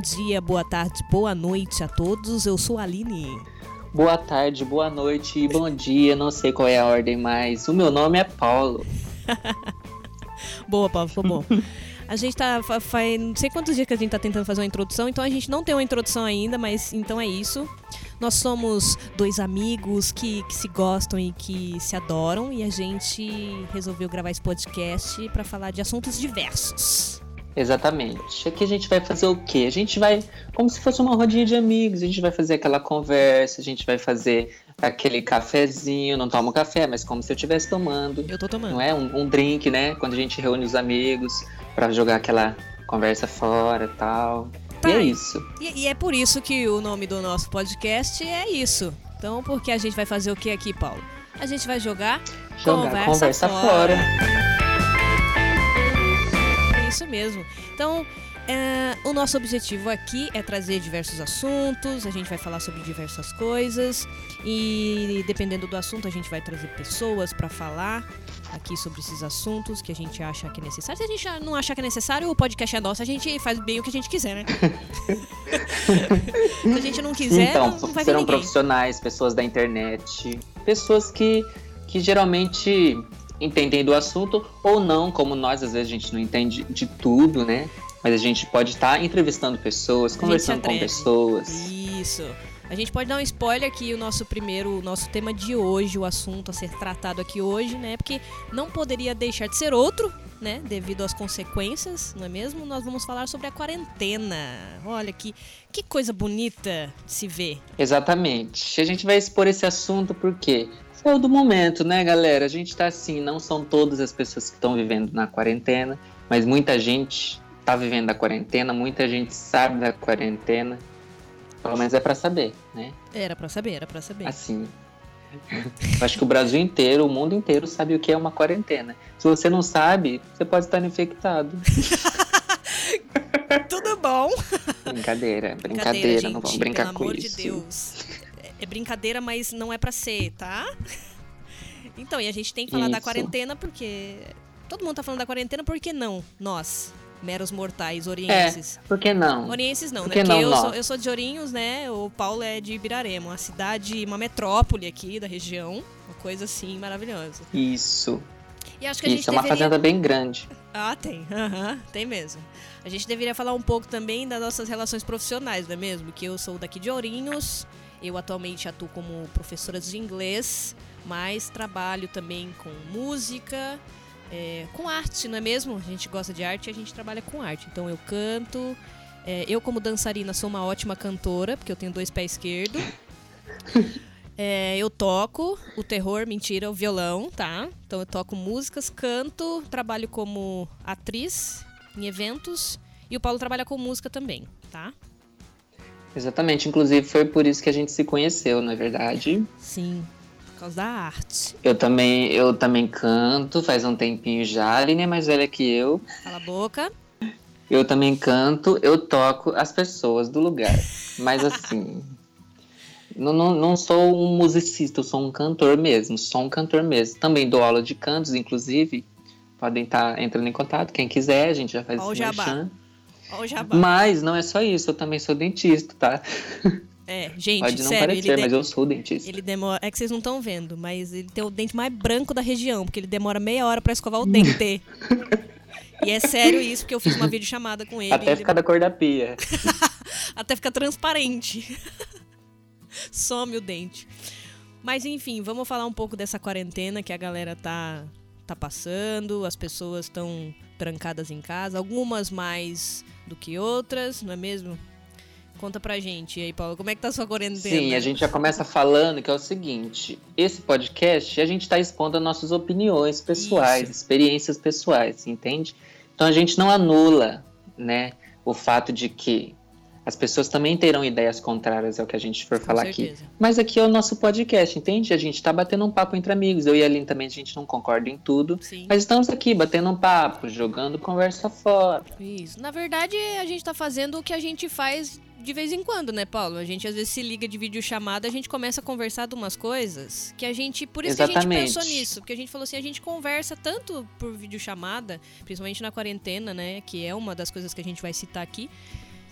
dia, boa tarde, boa noite a todos. Eu sou a Aline. Boa tarde, boa noite e bom dia. Não sei qual é a ordem, mas o meu nome é Paulo. boa, Paulo, ficou bom. A gente tá. Faz não sei quantos dias que a gente tá tentando fazer uma introdução, então a gente não tem uma introdução ainda, mas então é isso. Nós somos dois amigos que, que se gostam e que se adoram e a gente resolveu gravar esse podcast para falar de assuntos diversos. Exatamente. Aqui a gente vai fazer o quê? A gente vai, como se fosse uma rodinha de amigos, a gente vai fazer aquela conversa, a gente vai fazer aquele cafezinho, não tomo café, mas como se eu estivesse tomando. Eu tô tomando. Não é? Um, um drink, né? Quando a gente reúne os amigos para jogar aquela conversa fora e tal. Tá. E é isso. E, e, é por isso que o nome do nosso podcast é isso. Então, porque a gente vai fazer o que aqui, Paulo? A gente vai jogar, jogar conversa, conversa fora. fora isso mesmo. Então, é, o nosso objetivo aqui é trazer diversos assuntos, a gente vai falar sobre diversas coisas e dependendo do assunto a gente vai trazer pessoas para falar aqui sobre esses assuntos que a gente acha que é necessário. Se a gente não achar que é necessário, o podcast é nosso, a gente faz bem o que a gente quiser, né? Se a gente não quiser, então, não, vai serão profissionais, pessoas da internet, pessoas que, que geralmente entendem do assunto ou não, como nós às vezes a gente não entende de tudo, né? Mas a gente pode estar tá entrevistando pessoas, conversando com pessoas. Isso. A gente pode dar um spoiler aqui, o nosso primeiro, o nosso tema de hoje, o assunto a ser tratado aqui hoje, né? Porque não poderia deixar de ser outro, né? Devido às consequências, não é mesmo? Nós vamos falar sobre a quarentena. Olha que, que coisa bonita de se ver. Exatamente. A gente vai expor esse assunto porque é o do momento, né, galera? A gente tá assim, não são todas as pessoas que estão vivendo na quarentena, mas muita gente tá vivendo a quarentena, muita gente sabe da quarentena. Pelo menos é para saber, né? Era para saber, era para saber. Assim. Acho que o Brasil inteiro, o mundo inteiro sabe o que é uma quarentena. Se você não sabe, você pode estar infectado. Tudo bom? Brincadeira, brincadeira, brincadeira não vamos brincar com isso. Pelo amor de Deus é brincadeira, mas não é para ser, tá? Então, e a gente tem que falar Isso. da quarentena porque todo mundo tá falando da quarentena, por que não? Nós, meros mortais orienses. É, por que não? Orienses não, por né? Porque não, eu, sou, eu sou de Ourinhos, né? O Paulo é de Ibirarema, uma cidade, uma metrópole aqui da região, uma coisa assim maravilhosa. Isso. E acho que a gente Isso, é uma deveria... fazenda bem grande. Ah, tem. Uhum, tem mesmo. A gente deveria falar um pouco também das nossas relações profissionais, não é mesmo? Que eu sou daqui de Ourinhos, eu atualmente atuo como professora de inglês, mas trabalho também com música, é, com arte, não é mesmo? A gente gosta de arte e a gente trabalha com arte. Então eu canto. É, eu, como dançarina, sou uma ótima cantora, porque eu tenho dois pés esquerdos. É, eu toco o terror, mentira, o violão, tá? Então eu toco músicas, canto, trabalho como atriz em eventos e o Paulo trabalha com música também, tá? Exatamente, inclusive foi por isso que a gente se conheceu, não é verdade? Sim, por causa da arte. Eu também, eu também canto, faz um tempinho já, a Aline é mais velha que eu. Cala a boca. Eu também canto, eu toco as pessoas do lugar. Mas assim, não, não, não sou um musicista, eu sou um cantor mesmo, sou um cantor mesmo. Também dou aula de cantos, inclusive. Podem estar tá entrando em contato, quem quiser, a gente já faz esse merchan. Mas não é só isso, eu também sou dentista, tá? É, gente, Pode não sério, parecer, mas eu sou dentista. Ele demora, é que vocês não estão vendo, mas ele tem o dente mais branco da região, porque ele demora meia hora para escovar o dente. e é sério isso, porque eu fiz uma videochamada com ele. Até ficar da cor da pia. Até ficar transparente. Some o dente. Mas enfim, vamos falar um pouco dessa quarentena que a galera tá tá passando, as pessoas estão trancadas em casa, algumas mais do que outras, não é mesmo? Conta pra gente e aí, Paulo, como é que tá a sua quarentena? Sim, a gente já começa falando que é o seguinte: esse podcast a gente tá expondo as nossas opiniões pessoais, Isso. experiências pessoais, entende? Então a gente não anula, né, o fato de que as pessoas também terão ideias contrárias ao que a gente for falar aqui. Mas aqui é o nosso podcast, entende? A gente está batendo um papo entre amigos. Eu e a Aline também, a gente não concorda em tudo. Sim. Mas estamos aqui batendo um papo, jogando conversa fora. Isso. Na verdade, a gente está fazendo o que a gente faz de vez em quando, né, Paulo? A gente às vezes se liga de videochamada, a gente começa a conversar de umas coisas que a gente. Por isso Exatamente. que a gente pensou nisso. Porque a gente falou assim, a gente conversa tanto por videochamada, principalmente na quarentena, né? Que é uma das coisas que a gente vai citar aqui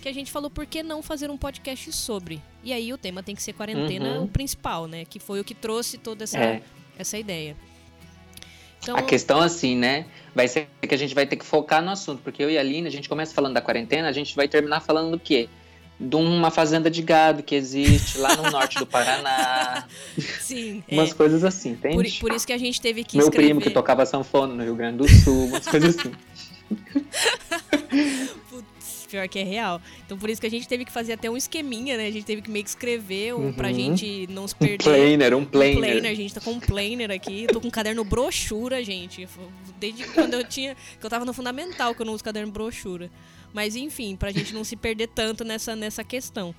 que a gente falou por que não fazer um podcast sobre. E aí o tema tem que ser quarentena, Uhum. o principal, né? Que foi o que trouxe toda essa, É. essa ideia. Então, A questão, assim, né? Vai ser que a gente vai ter que focar no assunto, porque eu e a Aline, a gente começa falando da quarentena, a gente vai terminar falando do quê? De uma fazenda de gado que existe lá no norte do Paraná. sim, é, umas coisas assim, por, entende? por isso que a gente teve que Meu escrever. primo que tocava sanfona no Rio Grande do Sul, umas coisas assim. Pior que é real. Então por isso que a gente teve que fazer até um esqueminha, né? A gente teve que meio que escrever um, pra Uhum. gente não se Um perder. planner, um Um planner. planner, a gente tá com um planner aqui. Eu tô com um caderno brochura, gente. Desde quando eu tinha. que eu tava no fundamental que eu não uso caderno brochura. Mas enfim, pra gente não se perder tanto nessa, nessa questão.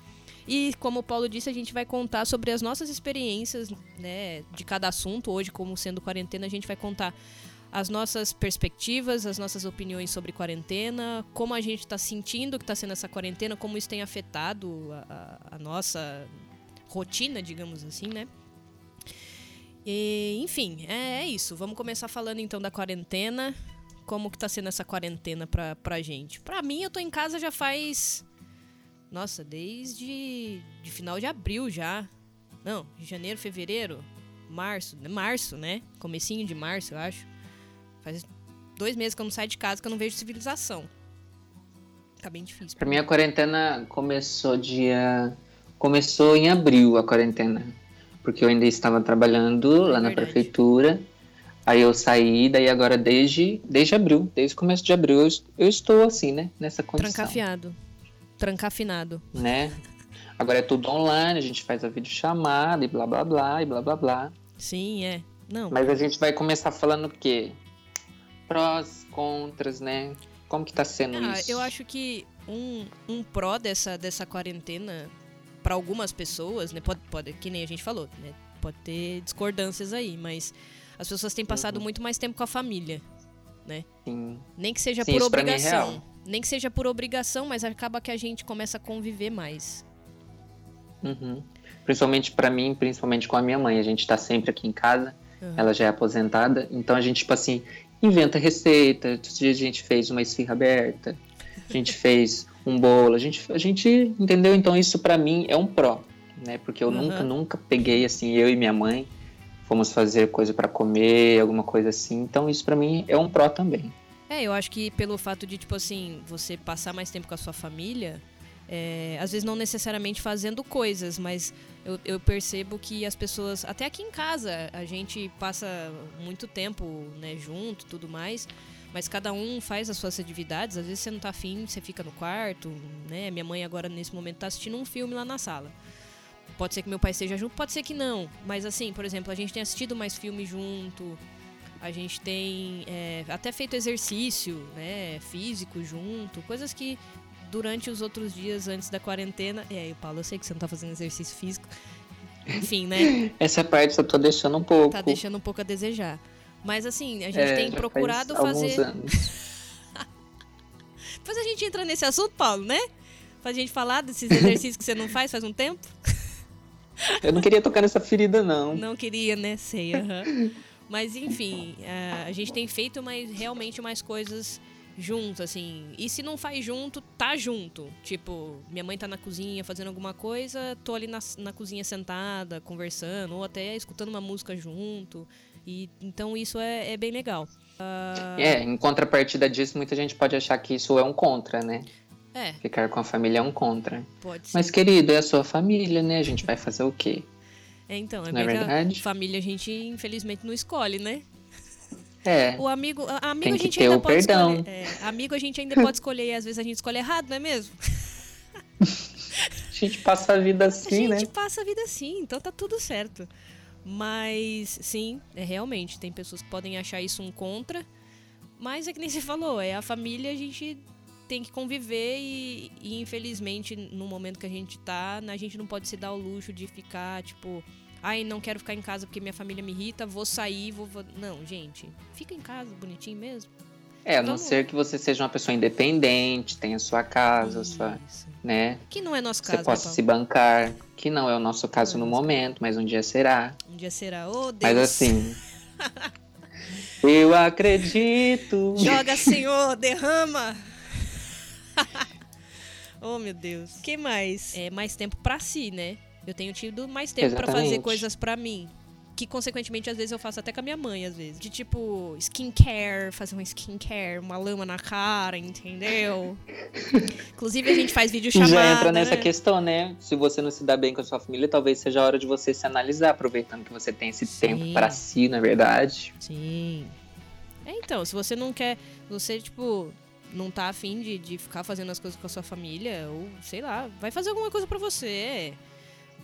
E como o Paulo disse, a gente vai contar sobre as nossas experiências, né, de cada assunto. Hoje, como sendo quarentena, a gente vai contar as nossas perspectivas, as nossas opiniões sobre quarentena, como a gente está sentindo que está sendo essa quarentena, como isso tem afetado a, a- a nossa rotina, digamos assim, né? E, enfim, é, é isso. Vamos começar falando então da quarentena. Como que tá sendo essa quarentena pra, pra gente? Pra mim, eu tô em casa já faz. Nossa, desde de final de abril já. Não, janeiro, fevereiro, março. Março, né? Comecinho de março, eu acho. Faz dois meses que eu não saio de casa, que eu não vejo civilização. Tá bem difícil. Pra mim a quarentena começou dia. Começou em abril a quarentena. Porque eu ainda estava trabalhando lá na É prefeitura. Aí eu saí, daí agora desde, desde abril, desde o começo de abril, eu, eu estou assim, né? Nessa condição. Trancafiado. Trancafinado. Né? Agora é tudo online, a gente faz a videochamada e blá blá blá e blá blá blá. Sim, é. Não, Mas a gente vai começar falando o quê? Prós, contras, né? Como que tá sendo Ah, isso? eu acho que um, um pró dessa, dessa quarentena, para algumas pessoas, né? Pode, pode, que nem a gente falou, né? Pode ter discordâncias aí, mas as pessoas têm passado Uhum. muito mais tempo com a família. Sim. Nem que seja Sim, por é obrigação. real. Nem que seja por obrigação, mas acaba que a gente começa a conviver mais. Uhum. Principalmente pra mim, principalmente com a minha mãe. A gente tá sempre aqui em casa, Uhum. ela já é aposentada, então a gente, tipo assim, inventa receita. Outros dias a gente fez uma esfirra aberta, a gente fez um bolo, a gente, a gente entendeu? Então isso pra mim é um pró, né? Porque eu Uhum. nunca, nunca peguei assim, eu e minha mãe fomos fazer coisa pra comer, alguma coisa assim. Então isso pra mim é um pró também. É, eu acho que pelo fato de, tipo assim, você passar mais tempo com a sua família, é, às vezes não necessariamente fazendo coisas, mas eu, eu percebo que as pessoas, até aqui em casa, a gente passa muito tempo, né, junto, tudo mais, mas cada um faz as suas atividades, às vezes você não tá afim, você fica no quarto, né, minha mãe agora nesse momento tá assistindo um filme lá na sala. Pode ser que meu pai esteja junto, pode ser que não, mas assim, por exemplo, a gente tem assistido mais filmes junto, a gente tem é, até feito exercício, né, físico junto, coisas que durante os outros dias antes da quarentena. E aí, Paulo, eu sei que você não tá fazendo exercício físico. Enfim, né? Essa parte eu tô deixando um pouco. Tá deixando um pouco a desejar. Mas assim, a gente É, tem procurado faz fazer. Depois a gente entra nesse assunto, Paulo, né? Pra gente falar desses exercícios que você não faz faz um tempo. Eu não queria tocar nessa ferida, não. Não queria, né? Sei, aham. Mas enfim, a- a gente tem feito mais, realmente mais coisas junto, assim. E se não faz junto, tá junto. Tipo, minha mãe tá na cozinha fazendo alguma coisa, tô ali na, na cozinha sentada, conversando, ou até escutando uma música junto. E então isso é, é bem legal. É, em contrapartida disso, muita gente pode achar que isso é um contra, né? É, Ficar com a família é um contra. pode ser. Mas, querido, é a sua família, né? A gente vai fazer o quê? É, então, é Não é verdade? família a gente infelizmente não escolhe, né? É, O amigo, a- amigo Tem a gente ainda pode perdão. escolher. É, amigo a gente ainda pode escolher e às vezes a gente escolhe errado, não é mesmo? a gente passa a vida a assim, né? gente passa a vida assim, então tá tudo certo. Mas sim, é realmente, tem pessoas que podem achar isso um contra, mas é que nem você falou, é a família, a gente tem que conviver e, e, infelizmente no momento que a gente tá, a gente não pode se dar o luxo de ficar tipo, ai, não quero ficar em casa porque minha família me irrita, vou sair, vou, vou... não, gente, fica em casa, bonitinho mesmo. É, a não Vamos- ser que você seja uma pessoa independente, tenha sua casa, sua, Isso. né? Que não é nosso Você caso, possa né, se bancar, que não é o nosso caso é no nosso momento, mas um dia será. Um dia será, oh Deus. Mas assim, eu acredito. Joga, Senhor, derrama. oh, meu Deus. que mais? É mais tempo pra si, né? Eu tenho tido mais tempo para fazer coisas para mim que consequentemente às vezes eu faço até com a minha mãe, às vezes. De tipo, skincare, fazer uma skincare, uma lama na cara, entendeu? Inclusive a gente faz vídeo chamada. Já entra nessa né? questão, né? Se você não se dá bem com a sua família, talvez seja a hora de você se analisar, aproveitando que você tem esse Sim. tempo para si, na é verdade. Sim. É, então, se você não quer. Você, tipo, não tá afim de, de ficar fazendo as coisas com a sua família, ou sei lá, vai fazer alguma coisa para você.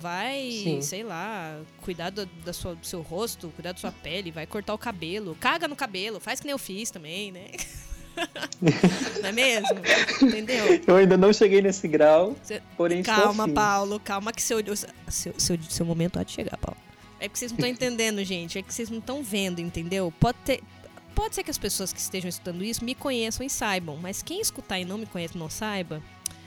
Vai, Sim. sei lá, cuidar do, da sua, do seu rosto, cuidar da sua pele, vai cortar o cabelo, caga no cabelo, faz que nem eu fiz também, né? não é mesmo? Entendeu? Eu ainda não cheguei nesse grau, Cê... porém Calma, Paulo, calma que seu, seu, seu, seu momento há de chegar, Paulo. É que vocês não estão entendendo, gente. É que vocês não estão vendo, entendeu? Pode ter, pode ser que as pessoas que estejam escutando isso me conheçam e saibam, mas quem escutar e não me conhece não saiba,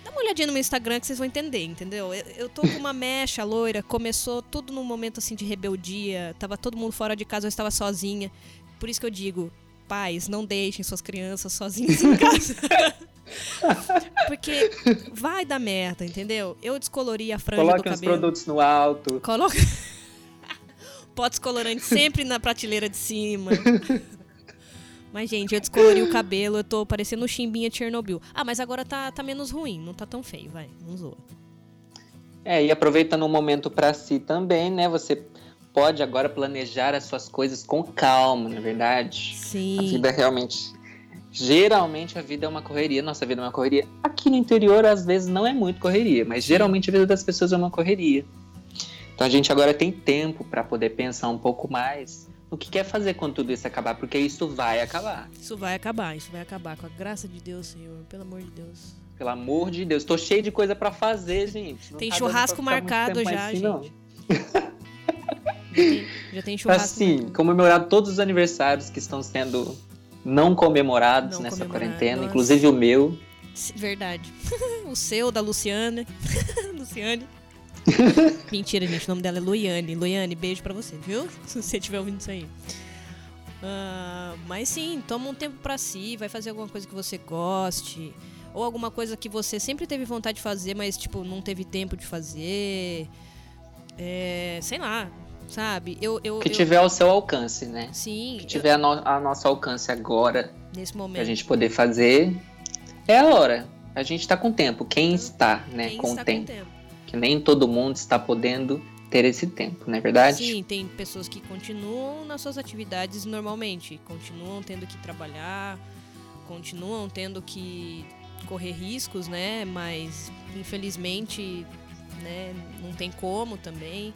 Dá uma olhadinha no meu Instagram que vocês vão entender, entendeu? Eu, eu tô com uma mecha loira, começou tudo num momento assim de rebeldia, tava todo mundo fora de casa, eu estava sozinha. Por isso que eu digo, pais, não deixem suas crianças sozinhas em casa. Porque vai dar merda, entendeu? Eu descolori a franja Coloque do cabelo. Coloque os produtos no alto. Coloca... Potes colorantes sempre na prateleira de cima. Mas, gente, eu descolori o cabelo, eu tô parecendo chimbinha de Chernobyl. Ah, mas agora tá, tá menos ruim, não tá tão feio, vai, não zoa. É, e aproveitando o momento para si também, né? Você pode agora planejar as suas coisas com calma, na é verdade? Sim. A vida realmente. Geralmente a vida é uma correria, nossa vida é uma correria. Aqui no interior, às vezes, não é muito correria, mas geralmente a vida das pessoas é uma correria. Então a gente agora tem tempo para poder pensar um pouco mais o que quer fazer quando tudo isso acabar, porque isso vai acabar. Isso vai acabar, isso vai acabar, com a graça de Deus, Senhor, pelo amor de Deus. Pelo amor de Deus, tô cheio de coisa para fazer, gente. Não tem tá churrasco marcado já, assim, gente. Já, tem, churrasco. Assim, marcado. comemorar todos os aniversários que estão sendo não comemorados não nessa quarentena, nossa. inclusive o meu. Verdade. o seu, da Luciana. Luciane. Mentira, gente. O nome dela é Loiane. Loiane, beijo pra você, viu? Se você estiver ouvindo isso aí. Uh, mas sim, toma um tempo pra si, vai fazer alguma coisa que você goste. Ou alguma coisa que você sempre teve vontade de fazer, mas, tipo, não teve tempo de fazer. É, sei lá, sabe? Eu, eu, que tiver ao seu alcance, né? Sim. Que tiver eu... a, no, a nosso alcance agora. Nesse momento. Pra gente poder fazer. É a hora. A gente tá com tempo. Quem está, né? Quem com, está tempo. com tempo que nem todo mundo está podendo ter esse tempo, não é verdade? Sim, tem pessoas que continuam nas suas atividades normalmente, continuam tendo que trabalhar, continuam tendo que correr riscos, né? Mas infelizmente, né, não tem como também.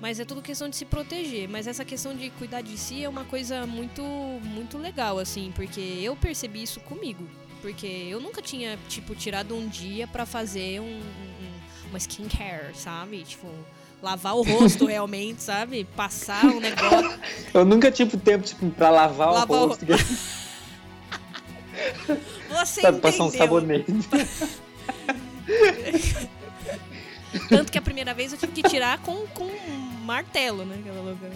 Mas é tudo questão de se proteger. Mas essa questão de cuidar de si é uma coisa muito, muito legal, assim, porque eu percebi isso comigo. Porque eu nunca tinha, tipo, tirado um dia para fazer um, uma skincare, sabe? Tipo, lavar o rosto realmente, sabe? Passar um negócio. Eu nunca tive tempo, tipo, pra lavar, lavar o rosto. O... Você sabe, passar um sabonete. Tanto que a primeira vez eu tive que tirar com, com um martelo, né? Aquela louca.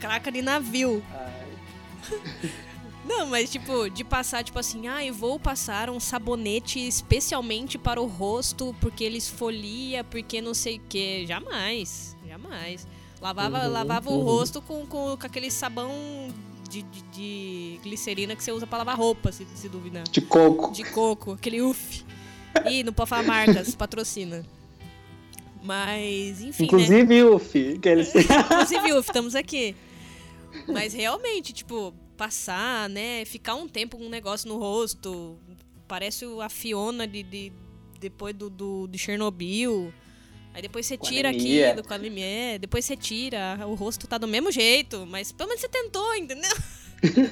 Craca de navio. Ai. Não, mas tipo, de passar, tipo assim, ah, eu vou passar um sabonete especialmente para o rosto, porque ele esfolia, porque não sei o que. Jamais, jamais. Lavava, uhum, lavava uhum. o rosto com, com, com, aquele sabão de, de, de, glicerina que você usa para lavar roupa, se, se duvidar. De coco. De coco, aquele uff. Ih, não pode falar marcas, patrocina. Mas, enfim. Né? Inclusive, né? UF. Aqueles... Inclusive, UF, estamos aqui. Mas realmente, tipo, passar, né? Ficar um tempo com um negócio no rosto. Parece a Fiona de, de depois do, do, de Chernobyl. Aí depois você tira aquilo com a anemia. Depois você tira, o rosto tá do mesmo jeito. Mas pelo menos você tentou, entendeu?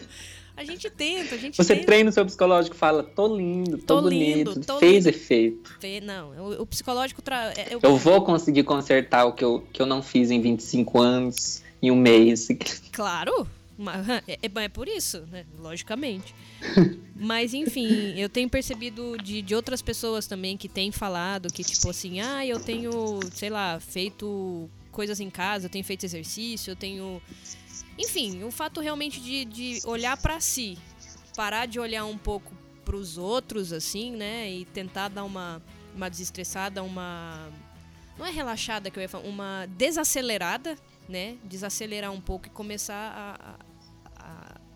a gente tenta, a gente Você tenta. treina o seu psicológico fala, tô lindo, tô, tô bonito, lindo, tô fez lindo. efeito. Não, o, o psicológico... Tra... É, eu... eu vou conseguir consertar o que eu, que eu não fiz em 25 anos, em um mês. Claro, é, é, é por isso, né? Logicamente. Mas, enfim, eu tenho percebido de, de outras pessoas também que têm falado que, tipo assim, ah, eu tenho, sei lá, feito coisas em casa, eu tenho feito exercício, eu tenho. Enfim, o fato realmente de, de olhar para si, parar de olhar um pouco pros outros, assim, né? E tentar dar uma, uma desestressada, uma. Não é relaxada que eu ia falar, uma desacelerada, né? Desacelerar um pouco e começar a, a,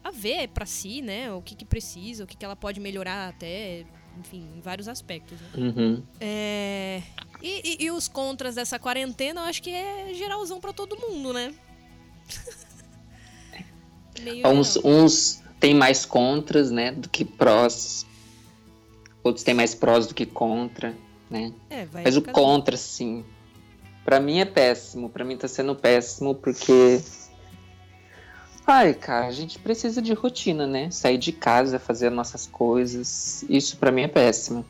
a ver para si, né? O que, que precisa, o que, que ela pode melhorar até, enfim, em vários aspectos. Né? Uhum. É, e, e, e, os contras dessa quarentena, eu acho que é geralzão para todo mundo, né? uns, uns tem mais contras, né, do que prós. Outros têm mais prós do que contra, né? É, Mas o contra, sim. Pra mim é péssimo. Pra mim tá sendo péssimo porque. Ai, cara, a gente precisa de rotina, né? Sair de casa, fazer nossas coisas. Isso pra mim é péssimo.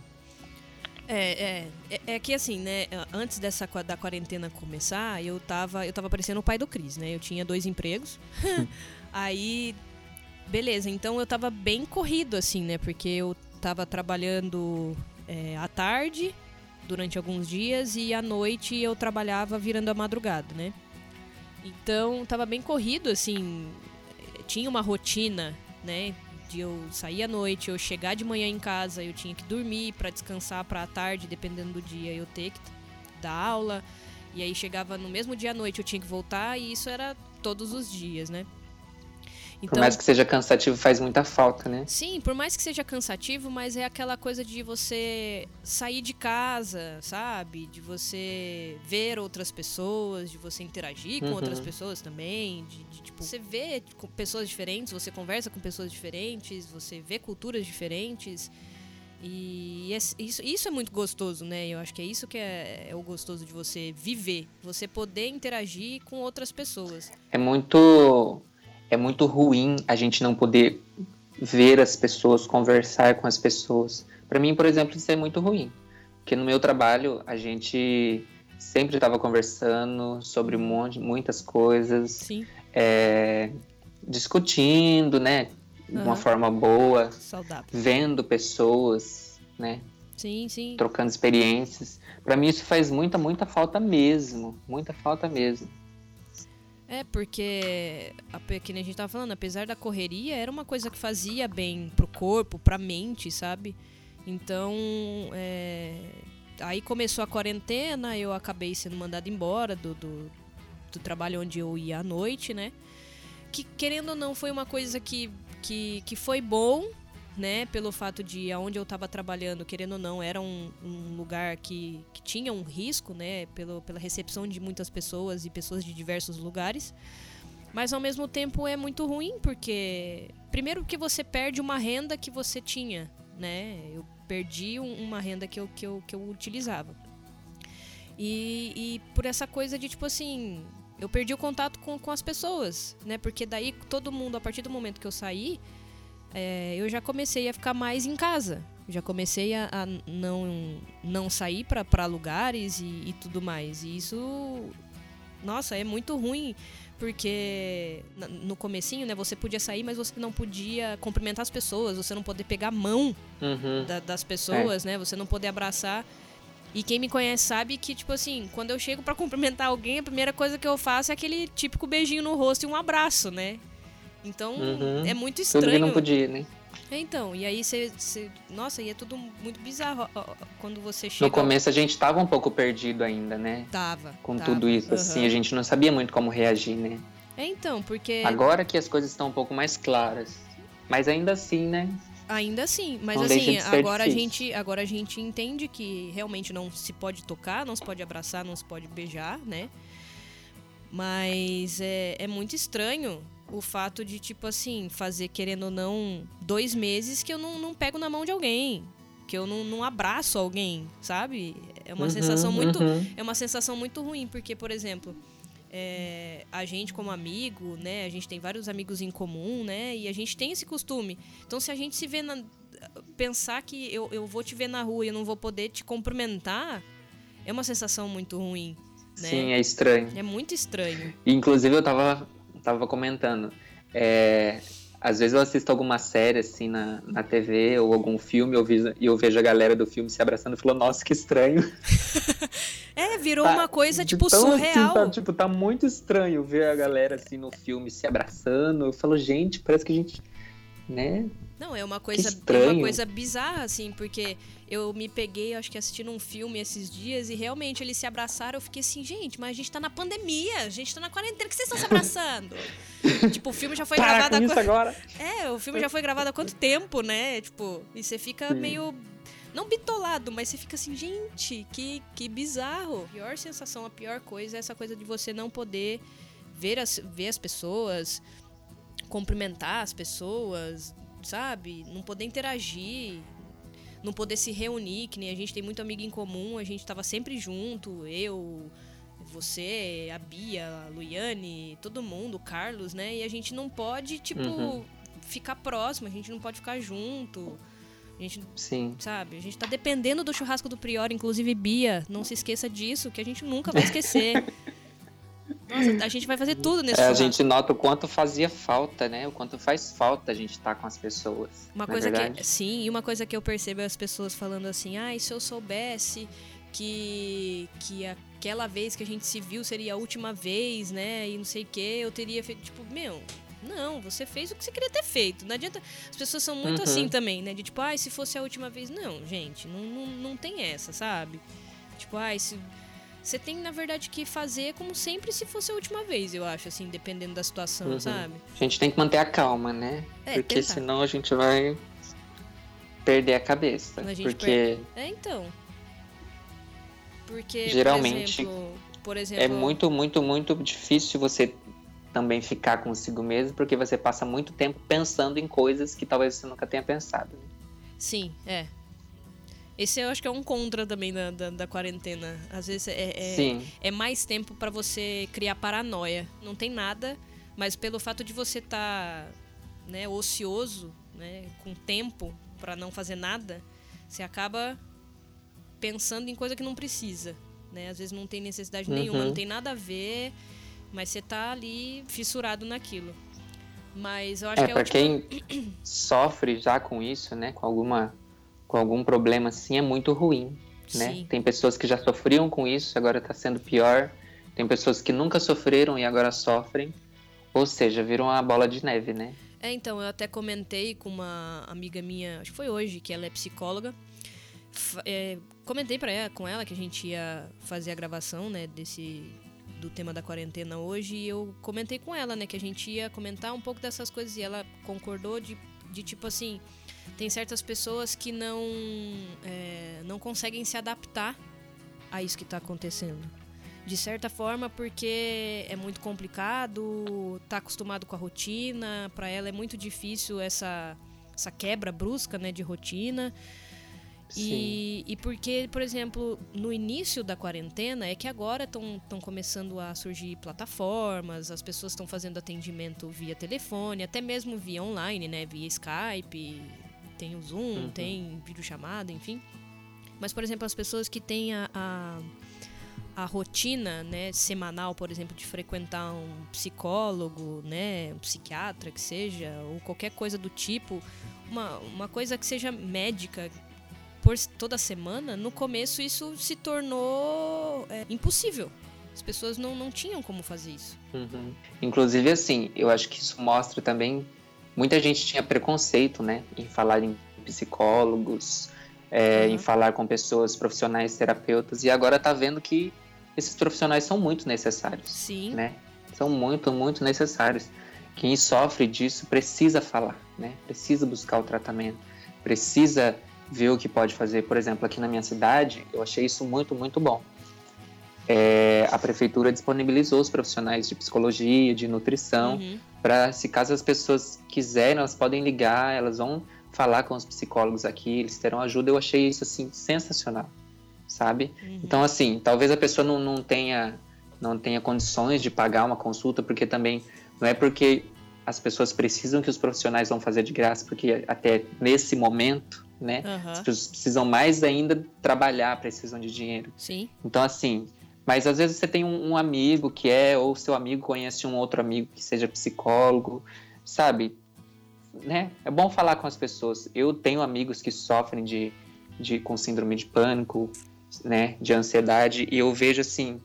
É, é, é, é, que assim, né, antes dessa da quarentena começar, eu tava, eu tava parecendo o pai do Cris, né? Eu tinha dois empregos. Aí beleza, então eu tava bem corrido, assim, né? Porque eu tava trabalhando é, à tarde, durante alguns dias, e à noite eu trabalhava virando a madrugada, né? Então tava bem corrido, assim. Tinha uma rotina, né? De eu sair à noite, eu chegar de manhã em casa, eu tinha que dormir para descansar para a tarde, dependendo do dia, eu ter que dar aula. E aí chegava no mesmo dia à noite, eu tinha que voltar, e isso era todos os dias, né? Então, por mais que seja cansativo, faz muita falta, né? Sim, por mais que seja cansativo, mas é aquela coisa de você sair de casa, sabe? De você ver outras pessoas, de você interagir com uhum. outras pessoas também. De, de, tipo, você vê pessoas diferentes, você conversa com pessoas diferentes, você vê culturas diferentes. E isso, isso é muito gostoso, né? Eu acho que é isso que é, é, o gostoso de você viver. Você poder interagir com outras pessoas. É muito é muito ruim a gente não poder ver as pessoas, conversar com as pessoas. Para mim, por exemplo, isso é muito ruim, porque no meu trabalho a gente sempre estava conversando sobre um monte, muitas coisas, é, discutindo, né, de uma forma boa, Saudável. vendo pessoas, né, sim, sim, trocando experiências. Para mim isso faz muita, muita falta mesmo, muita falta mesmo. É, porque, que nem a gente tava falando, apesar da correria, era uma coisa que fazia bem pro corpo, pra mente, sabe? Então, é, aí começou a quarentena, eu acabei sendo mandado embora do, do, do, trabalho onde eu ia à noite, né? Que, querendo ou não, foi uma coisa que, que, que foi bom, né, pelo fato de aonde eu estava trabalhando, querendo ou não, era um, um lugar que, que, tinha um risco, né, pelo, pela recepção de muitas pessoas e pessoas de diversos lugares. Mas ao mesmo tempo é muito ruim, porque primeiro que você perde uma renda que você tinha, né? Eu perdi um, uma renda que eu, que eu, que eu utilizava. E, e por essa coisa de tipo assim, eu perdi o contato com, com as pessoas, né? Porque daí todo mundo, a partir do momento que eu saí, é, eu já comecei a ficar mais em casa. Já comecei a, a não, não sair para lugares e, e, tudo mais. E isso, nossa, é muito ruim, porque no comecinho, né, você podia sair, mas você não podia cumprimentar as pessoas, você não poder pegar a mão uhum. da, das pessoas, é. né, você não poder abraçar. E quem me conhece sabe que, tipo assim, quando eu chego para cumprimentar alguém, a primeira coisa que eu faço é aquele típico beijinho no rosto e um abraço, né? Então uhum. é muito estranho. Tudo que não podia, né? É, então, e aí você. Nossa, e é tudo muito bizarro quando você chega. No começo a gente tava um pouco perdido ainda, né? Tava. Com tava. tudo isso, uhum. assim, a gente não sabia muito como reagir, né? É, então, porque. Agora que as coisas estão um pouco mais claras. Mas ainda assim, né? Ainda assim, mas não assim, agora a gente, agora a gente entende que realmente não se pode tocar, não se pode abraçar, não se pode beijar, né? Mas é, é muito estranho o fato de, tipo assim, fazer, querendo ou não, dois meses que eu não, não pego na mão de alguém. Que eu não, não abraço alguém, sabe? É uma uhum, sensação muito. Uhum. É uma sensação muito ruim, porque, por exemplo, é, a gente como amigo, né? A gente tem vários amigos em comum, né? E a gente tem esse costume. Então, se a gente se vê na, pensar que eu, eu vou te ver na rua e eu não vou poder te cumprimentar, é uma sensação muito ruim. Né? Sim, é estranho. É muito estranho. Inclusive, eu tava tava comentando. É, às vezes eu assisto alguma série assim na, na TV ou algum filme eu vejo, e eu vejo a galera do filme se abraçando e falo, nossa, que estranho. é, virou tá, uma coisa tipo tão, surreal. Assim, tá, tipo, tá muito estranho ver a galera assim no filme se abraçando. Eu falo, gente, parece que a gente né? Não, é uma coisa, é uma coisa bizarra, assim, porque eu me peguei, acho que assistindo um filme esses dias e realmente eles se abraçaram. Eu fiquei assim, gente, mas a gente tá na pandemia, a gente tá na quarentena, que vocês estão se abraçando? tipo, o filme já foi Para gravado com há isso agora. É, o filme já foi gravado há quanto tempo, né? Tipo, e você fica Sim. meio. Não bitolado, mas você fica assim, gente, que, que bizarro. A pior sensação, a pior coisa é essa coisa de você não poder ver as, ver as pessoas, cumprimentar as pessoas, sabe? Não poder interagir, não poder se reunir, que nem a gente tem muito amigo em comum, a gente tava sempre junto, eu, você, a Bia, a Luiane, todo mundo, o Carlos, né? E a gente não pode, tipo, Uhum. ficar próximo, a gente não pode ficar junto. A gente, Sim. sabe, a gente tá dependendo do churrasco do Prior, inclusive Bia, não se esqueça disso, que a gente nunca vai esquecer. Nossa, a gente vai fazer tudo nesse É, a gente nota o quanto fazia falta, né? O quanto faz falta a gente estar com as pessoas. Uma é coisa que. Sim, e uma coisa que eu percebo é as pessoas falando assim, ai, se eu soubesse que, que aquela vez que a gente se viu seria a última vez, né? E não sei o que, eu teria feito. Tipo, meu, não, você fez o que você queria ter feito. Não adianta. As pessoas são muito Uhum. assim também, né? De tipo, ai, se fosse a última vez. Não, gente, não, não, não tem essa, sabe? Tipo, ai, se. Você tem, na verdade, que fazer como sempre se fosse a última vez, eu acho, assim, dependendo da situação, Uhum. sabe? A gente tem que manter a calma, né? É, Porque tentar. senão a gente vai perder a cabeça. A gente Porque É, então. Porque, Geralmente, por exemplo, por exemplo é muito, muito, muito difícil você também ficar consigo mesmo, porque você passa muito tempo pensando em coisas que talvez você nunca tenha pensado. né? Sim, é. Esse eu acho que é um contra também da, da, da quarentena. Às vezes é, é, é mais tempo pra você criar paranoia. Não tem nada, mas pelo fato de você estar né, ocioso, né, com tempo pra não fazer nada, você acaba pensando em coisa que não precisa. Né? Às vezes não tem necessidade Uhum. nenhuma, não tem nada a ver, mas você tá ali fissurado naquilo. Mas eu acho é que é para o tipo- quem sofre já com isso, né? Com alguma, com algum problema assim, é muito ruim, né? Sim. Tem pessoas que já sofriam com isso, agora está sendo pior. Tem pessoas que nunca sofreram e agora sofrem. Ou seja, viram uma bola de neve, né? É, então, eu até comentei com uma amiga minha, acho que foi hoje, que ela é psicóloga. É, comentei para ela, com ela que a gente ia fazer a gravação, né, desse do tema da quarentena hoje e eu comentei com ela, né, que a gente ia comentar um pouco dessas coisas e ela concordou de, de tipo assim, tem certas pessoas que não é, não conseguem se adaptar a isso que está acontecendo. De certa forma, porque é muito complicado, tá acostumado com a rotina, para ela é muito difícil essa, essa quebra brusca né, de rotina. E, e porque, por exemplo, no início da quarentena, é que agora estão começando a surgir plataformas, as pessoas estão fazendo atendimento via telefone, até mesmo via online, né? Via Skype, tem o Zoom, Uhum. tem videochamada, enfim. Mas, por exemplo, as pessoas que têm a, a, a rotina né, semanal, por exemplo, de frequentar um psicólogo, né, um psiquiatra que seja, ou qualquer coisa do tipo, uma, uma coisa que seja médica por toda semana, no começo isso se tornou é, impossível. As pessoas não, não tinham como fazer isso. Uhum. Inclusive, assim, eu acho que isso mostra também. Muita gente tinha preconceito, né, em falar em psicólogos, é, Uhum. em falar com pessoas profissionais, terapeutas, e agora tá vendo que esses profissionais são muito necessários, Sim, né? São muito, muito necessários. Quem sofre disso precisa falar, né? Precisa buscar o tratamento, precisa ver o que pode fazer. Por exemplo, aqui na minha cidade, eu achei isso muito, muito bom. É, a prefeitura disponibilizou os profissionais de psicologia, de nutrição, uhum, para se caso as pessoas quiserem, elas podem ligar, elas vão falar com os psicólogos aqui, eles terão ajuda. Eu achei isso assim sensacional, sabe? uhum. Então assim, talvez a pessoa não, não tenha não tenha condições de pagar uma consulta, porque também não é porque as pessoas precisam que os profissionais vão fazer de graça, porque até nesse momento, né, Aham, as pessoas precisam mais ainda trabalhar, precisam de dinheiro. Sim, Então, assim, mas às vezes você tem um, um amigo que é, ou seu amigo conhece um outro amigo que seja psicólogo, sabe? Né? É bom falar com as pessoas. Eu tenho amigos que sofrem de, de com síndrome de pânico, né? De ansiedade, e eu vejo assim,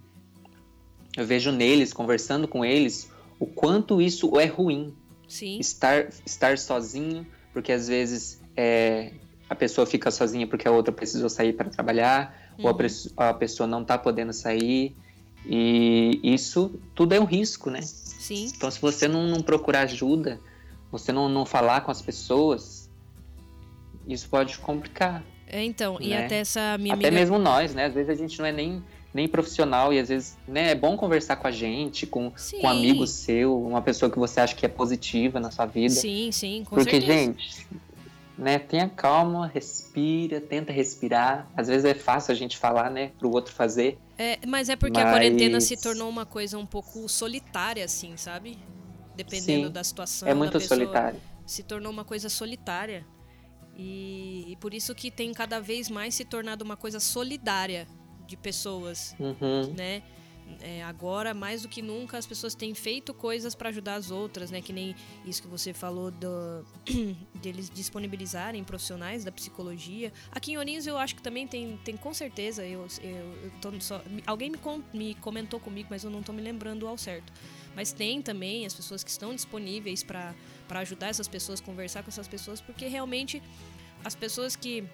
eu vejo neles, conversando com eles, o quanto isso é ruim, Sim. Estar, estar sozinho, porque às vezes é, a pessoa fica sozinha porque a outra precisou sair para trabalhar, uhum. ou a, a, pessoa não está podendo sair. E isso tudo é um risco, né? Sim. Então, se você não, não procurar ajuda, você não, não falar com as pessoas, isso pode complicar. É, então, né? e até essa minha Até amiga... mesmo nós, né? Às vezes a gente não é nem, nem profissional e às vezes né, é bom conversar com a gente, com, com um amigo seu, uma pessoa que você acha que é positiva na sua vida. Sim, sim, com Porque, certeza. gente, né, tenha calma, respira, tenta respirar. Às vezes é fácil a gente falar, né, pro outro fazer. É, mas é porque mas... a quarentena se tornou uma coisa um pouco solitária, assim, sabe? Dependendo Sim, da situação. É muito pessoa, solitário. Se tornou uma coisa solitária. E, e, por isso que tem cada vez mais se tornado uma coisa solidária de pessoas, uhum. né? É, agora, mais do que nunca, as pessoas têm feito coisas para ajudar as outras, né? Que nem isso que você falou do, deles disponibilizarem profissionais da psicologia. Aqui em Ourinhos eu acho que também tem, tem com certeza. Eu, eu, eu só, alguém me, me comentou comigo, mas eu não estou me lembrando ao certo. Mas tem também as pessoas que estão disponíveis para ajudar essas pessoas, conversar com essas pessoas, porque realmente as pessoas que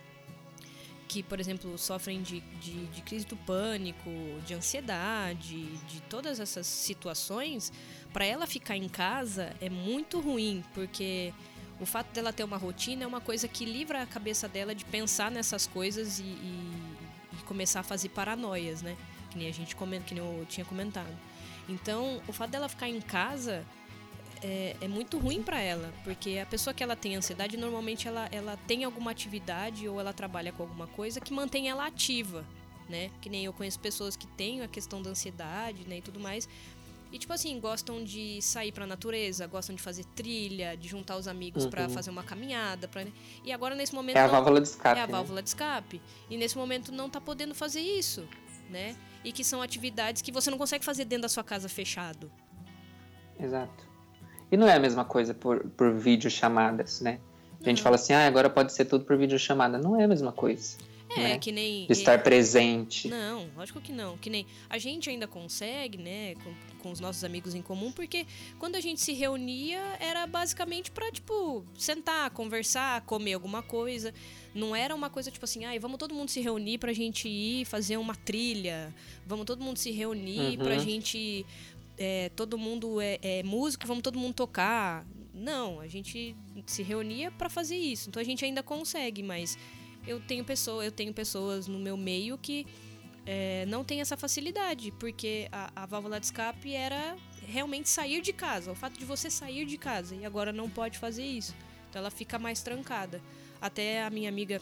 que, por exemplo, sofrem de, de, de, crise do pânico, de ansiedade, de todas essas situações, para ela ficar em casa é muito ruim, porque o fato dela ter uma rotina é uma coisa que livra a cabeça dela de pensar nessas coisas e, e, e começar a fazer paranoias, né? Que nem a gente que nem eu tinha comentado. Então, o fato dela ficar em casa é, é muito ruim para ela, porque a pessoa que ela tem ansiedade, normalmente ela, ela tem alguma atividade ou ela trabalha com alguma coisa que mantém ela ativa, né? Que nem eu conheço pessoas que têm a questão da ansiedade, né, e tudo mais. E tipo assim, gostam de sair pra natureza, gostam de fazer trilha, de juntar os amigos uhum. para fazer uma caminhada, para E agora nesse momento É a válvula de escape. É a né? válvula de escape. E nesse momento não tá podendo fazer isso, né? E que são atividades que você não consegue fazer dentro da sua casa fechado. Exato. E não é a mesma coisa por, por videochamadas, né? A gente Não. fala assim, ah, agora pode ser tudo por videochamada. Não é a mesma coisa. É, né? que nem. De estar presente. Não, lógico que não. Que nem a gente ainda consegue, né, com, com os nossos amigos em comum, porque quando a gente se reunia era basicamente pra, tipo, sentar, conversar, comer alguma coisa. Não era uma coisa tipo assim, ai, vamos todo mundo se reunir pra gente ir fazer uma trilha. Vamos todo mundo se reunir Uhum. pra gente. É, todo mundo é, é músico, vamos todo mundo tocar. Não, a gente se reunia pra fazer isso. Então a gente ainda consegue, mas eu tenho pessoa, eu tenho pessoas no meu meio que é, não tem essa facilidade, porque a, a válvula de escape era realmente sair de casa, o fato de você sair de casa e agora não pode fazer isso. Então ela fica mais trancada. Até a minha amiga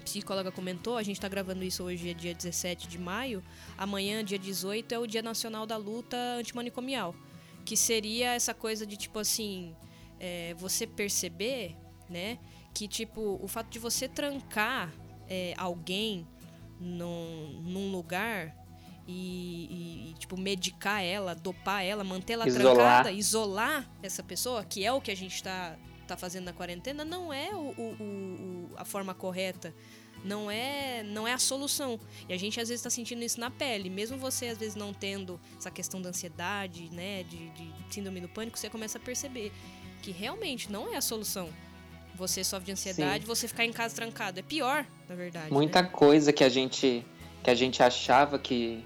psicóloga comentou, a gente está gravando isso hoje, é dia 17 de maio, amanhã, dia 18, é o Dia Nacional da Luta Antimanicomial, que seria essa coisa de tipo assim, é, você perceber, né, que tipo, o fato de você trancar é, alguém num, num lugar e, e, tipo, medicar ela, dopar ela, manter ela Isolar. trancada, isolar essa pessoa, que é o que a gente está tá fazendo na quarentena, não é o, o- o- a forma correta. Não é, não é a solução. E a gente às vezes está sentindo isso na pele. Mesmo você às vezes não tendo essa questão da ansiedade, né, de, de síndrome do pânico, você começa a perceber que realmente não é a solução. Você sofre de ansiedade, você ficar em casa trancado. É pior, na verdade. Muita né? coisa que a gente que a gente achava que,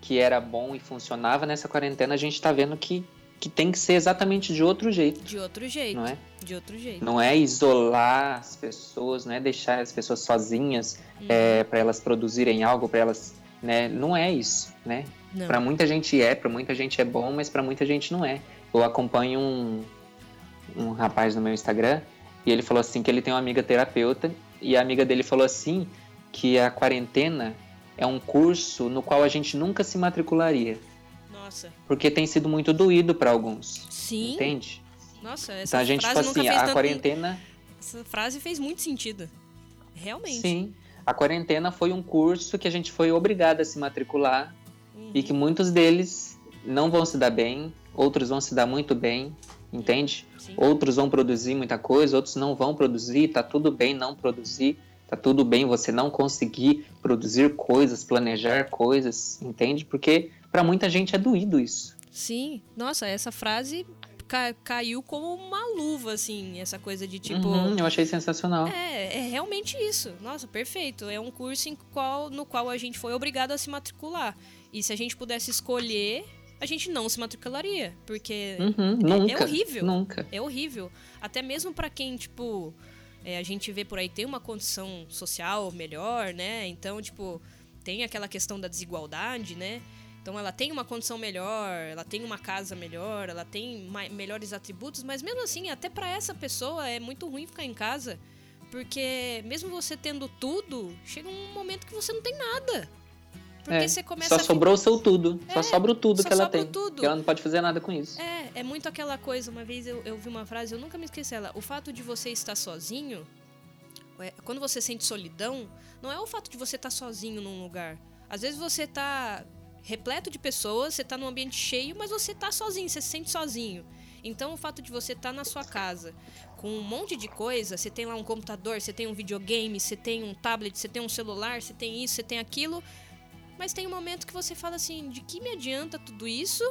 que era bom e funcionava nessa quarentena, a gente tá vendo que, que tem que ser exatamente de outro jeito, De outro jeito. não é? De outro jeito. Não é isolar as pessoas, não é deixar as pessoas sozinhas Uhum. para elas produzirem algo, para elas, né? Não é isso, né? Para muita gente é, para muita gente é bom, mas para muita gente não é. Eu acompanho um, um rapaz no meu Instagram e ele falou assim que ele tem uma amiga terapeuta e a amiga dele falou assim que a quarentena é um curso no qual a gente nunca se matricularia, Nossa. porque tem sido muito doído para alguns, Sim. entende? Nossa, essa Então a gente, frase tipo assim, a tanto... quarentena Essa frase fez muito sentido. Realmente. Sim. A quarentena foi um curso que a gente foi obrigado a se matricular Uhum. e que muitos deles não vão se dar bem, outros vão se dar muito bem, entende? Sim. Outros vão produzir muita coisa, outros não vão produzir, tá tudo bem não produzir, tá tudo bem você não conseguir produzir coisas, planejar coisas, entende? Porque para muita gente é doído isso. Sim. Nossa, essa frase ca caiu como uma luva, assim, essa coisa de tipo. Uhum, eu achei sensacional. É, é realmente isso. Nossa, perfeito. É um curso qual, no qual a gente foi obrigado a se matricular. E se a gente pudesse escolher, a gente não se matricularia. Porque uhum, é, nunca, é horrível. Nunca. É horrível. Até mesmo para quem, tipo. É, a gente vê por aí tem uma condição social melhor, né? Então, tipo, tem aquela questão da desigualdade, né? Então ela tem uma condição melhor, ela tem uma casa melhor, ela tem melhores atributos, mas mesmo assim, até para essa pessoa é muito ruim ficar em casa, porque mesmo você tendo tudo, chega um momento que você não tem nada. Porque é, você começa só sobrou o seu tudo, é, só sobra o tudo que ela tem. Tudo. ela não pode fazer nada com isso. É, é muito aquela coisa, uma vez eu, eu vi uma frase, eu nunca me esqueci ela, o fato de você estar sozinho, é, quando você sente solidão, não é o fato de você estar sozinho num lugar. Às vezes você está repleto de pessoas, você está num ambiente cheio, mas você está sozinho, você se sente sozinho. Então, o fato de você estar tá na sua casa com um monte de coisa, você tem lá um computador, você tem um videogame, você tem um tablet, você tem um celular, você tem isso, você tem aquilo, mas tem um momento que você fala assim: de que me adianta tudo isso?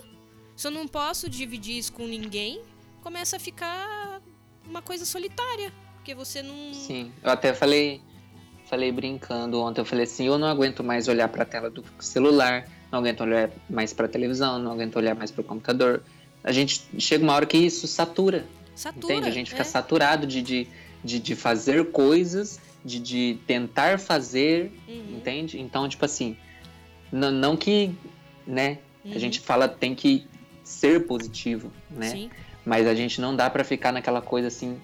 Se eu não posso dividir isso com ninguém, começa a ficar uma coisa solitária, porque você não. Sim, eu até falei, falei brincando ontem, eu falei assim: eu não aguento mais olhar para a tela do celular não aguento olhar mais para televisão, não aguento olhar mais para o computador. A gente chega uma hora que isso satura. Satura. Entende? A gente fica é. saturado de, de, de, de, fazer coisas, de, de tentar fazer, uhum. entende? Então, tipo assim, não, não que, né? Uhum. A gente fala tem que ser positivo, né? Sim. Mas a gente não dá para ficar naquela coisa assim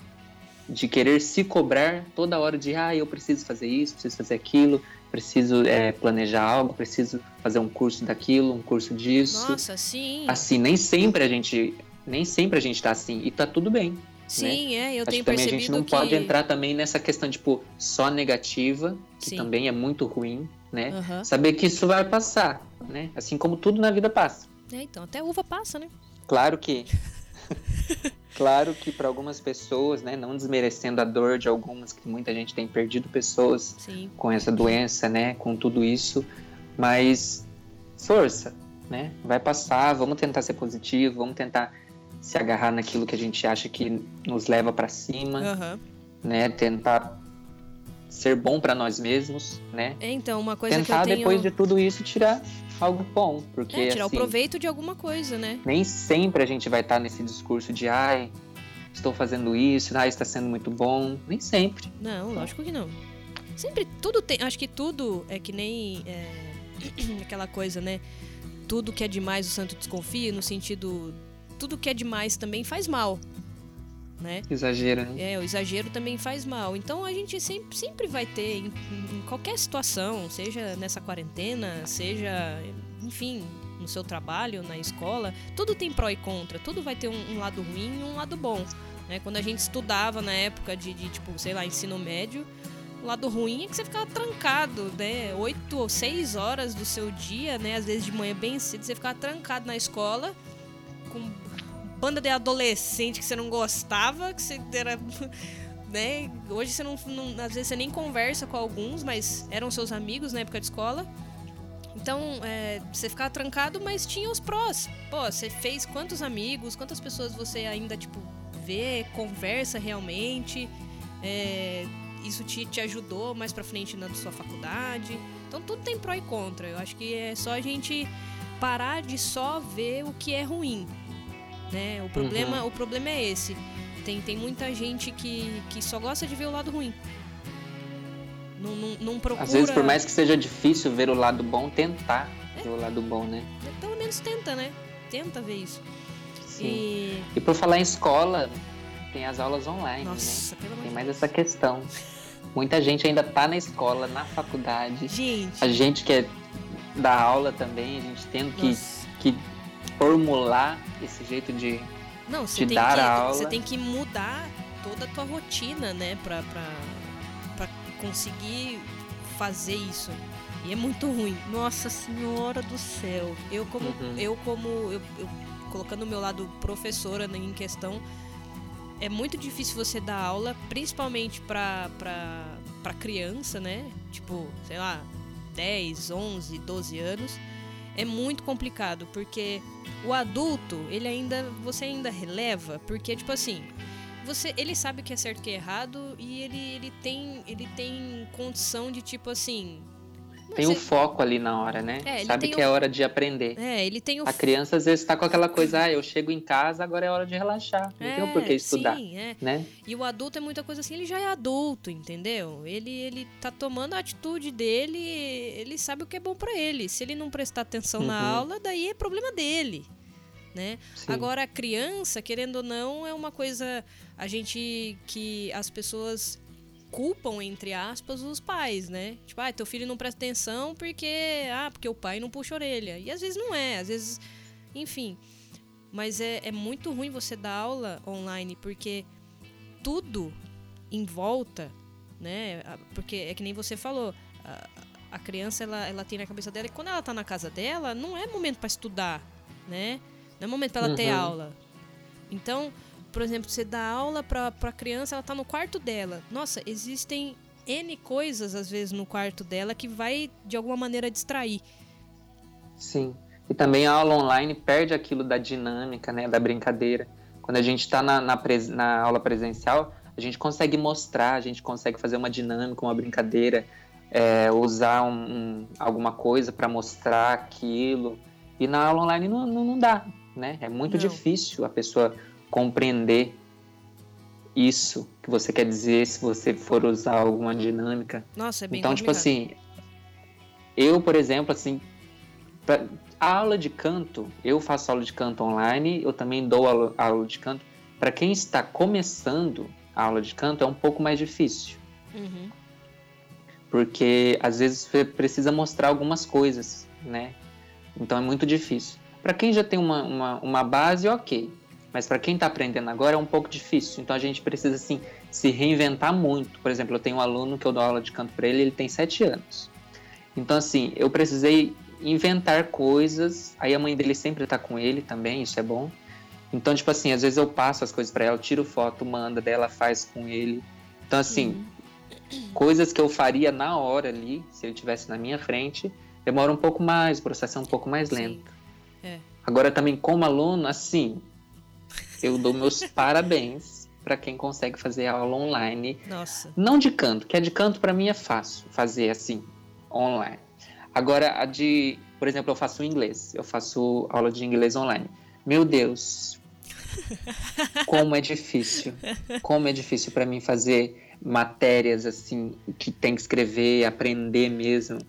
de querer se cobrar toda hora de ah, eu preciso fazer isso, preciso fazer aquilo, preciso é, planejar algo, preciso fazer um curso daquilo, um curso disso. Nossa, sim. Assim, nem sempre a gente, nem sempre a gente tá assim e tá tudo bem. Sim, né? é, eu Acho tenho que também percebido a gente não que... pode entrar também nessa questão tipo só negativa, que sim. também é muito ruim, né? Uhum. Saber que isso vai passar, né? Assim como tudo na vida passa. É, então, até uva passa, né? Claro que Claro que para algumas pessoas, né, não desmerecendo a dor de algumas, que muita gente tem perdido pessoas Sim. com essa doença, né, com tudo isso, mas força, né, vai passar, vamos tentar ser positivo, vamos tentar se agarrar naquilo que a gente acha que nos leva para cima, uhum. né, tentar ser bom para nós mesmos, né? É, então, uma coisa tentar que eu tenho... depois de tudo isso tirar algo bom, porque é, tirar assim, o proveito de alguma coisa, né? Nem sempre a gente vai estar nesse discurso de ai, estou fazendo isso, ai, está sendo muito bom, nem sempre. Não, lógico que não. Sempre tudo tem, acho que tudo é que nem é, aquela coisa, né? Tudo que é demais o santo desconfia, no sentido tudo que é demais também faz mal. Né? Exagero, né? É, o exagero também faz mal. Então a gente sempre, sempre vai ter, em, em qualquer situação, seja nessa quarentena, seja, enfim, no seu trabalho, na escola, tudo tem pró e contra, tudo vai ter um, um lado ruim e um lado bom. Né? Quando a gente estudava na época de, de, tipo, sei lá, ensino médio, o lado ruim é que você ficava trancado, né? Oito ou seis horas do seu dia, né? Às vezes de manhã bem cedo, você ficava trancado na escola com banda de adolescente que você não gostava, que você era. Né? Hoje você não, não, Às vezes você nem conversa com alguns, mas eram seus amigos na época de escola. Então, é, você ficava trancado, mas tinha os prós. Pô, você fez quantos amigos, quantas pessoas você ainda, tipo, vê, conversa realmente. É, isso te, te ajudou mais pra frente na sua faculdade. Então, tudo tem pró e contra. Eu acho que é só a gente parar de só ver o que é ruim né? O problema, uhum. o problema é esse. Tem, tem muita gente que, que só gosta de ver o lado ruim. Não, não, não procura... Às vezes, por mais que seja difícil ver o lado bom, tentar é. ver o lado bom, né? Pelo menos tenta, né? Tenta ver isso. Sim. E, e por falar em escola, tem as aulas online, né? Nossa, né? Tem mais essa questão. Muita gente ainda tá na escola, na faculdade. Gente. A gente que é da aula também, a gente tendo que, que formular esse jeito de, Não, de dar que, a aula. Você tem que mudar toda a tua rotina, né? Pra, pra, pra conseguir fazer isso. E é muito ruim. Nossa senhora do céu. Eu como. Uhum. Eu como. Eu, eu, colocando o meu lado professora em questão. É muito difícil você dar aula, principalmente pra, pra, pra criança, né? Tipo, sei lá, 10, 11, 12 anos é muito complicado, porque o adulto, ele ainda. Você ainda releva, porque, tipo assim. Você, ele sabe o que é certo e o que é errado e ele, ele, tem, ele tem condição de, tipo assim, tem o um foco ali na hora, né? É, Sabe que é hora de aprender. É, ele tem o A criança às vezes está com aquela coisa, ah, eu chego em casa, agora é hora de relaxar. Não é, tem por que estudar. Sim, é. né? E o adulto é muita coisa assim, ele já é adulto, entendeu? Ele, ele tá tomando a atitude dele, ele sabe o que é bom para ele. Se ele não prestar atenção uhum. na aula, daí é problema dele. Né? Agora a criança, querendo ou não, é uma coisa a gente que as pessoas culpam, entre aspas, os pais, né? Tipo, ah, teu filho não presta atenção porque. Ah, porque o pai não puxa a orelha. E às vezes não é, às vezes. Enfim. Mas é, é muito ruim você dar aula online porque tudo em volta, né? Porque é que nem você falou. A, a criança, ela, ela tem na cabeça dela que quando ela tá na casa dela, não é momento para estudar, né? Não é momento para ela uhum. ter aula. Então, por exemplo, você dá aula para a criança, ela está no quarto dela. Nossa, existem N coisas, às vezes, no quarto dela que vai, de alguma maneira, distrair. Sim. E também a aula online perde aquilo da dinâmica, né, da brincadeira. Quando a gente está na, na, na, aula presencial, a gente consegue mostrar, a gente consegue fazer uma dinâmica, uma brincadeira, é, usar um, um, alguma coisa para mostrar aquilo. E na aula online não, não, não dá, né? É muito não. difícil a pessoa compreender isso que você quer dizer se você for usar alguma dinâmica. Nossa, é bem Então, tipo complicado. tipo assim, eu, por exemplo, assim, pra, a aula de canto, eu faço aula de canto online, eu também dou aula, aula de canto. Para quem está começando a aula de canto, é um pouco mais difícil. Uhum. Porque às vezes você precisa mostrar algumas coisas, né? Então é muito difícil. Para quem já tem uma, uma, uma base, ok. Mas para quem está aprendendo agora é um pouco difícil. Então a gente precisa assim se reinventar muito. Por exemplo, eu tenho um aluno que eu dou aula de canto para ele, ele tem sete anos. Então assim, eu precisei inventar coisas. Aí a mãe dele sempre está com ele também, isso é bom. Então tipo assim, às vezes eu passo as coisas para ela, tiro foto, manda, dela faz com ele. Então assim, uhum. coisas que eu faria na hora ali, se ele tivesse na minha frente, demora um pouco mais, o processo é um pouco mais lento. É. Agora também como aluno, assim, eu dou meus parabéns para quem consegue fazer aula online. Nossa. Não de canto, que a de canto para mim é fácil fazer assim, online. Agora a de, por exemplo, eu faço inglês, eu faço aula de inglês online. Meu Deus, como é difícil. Como é difícil para mim fazer matérias assim que tem que escrever, aprender mesmo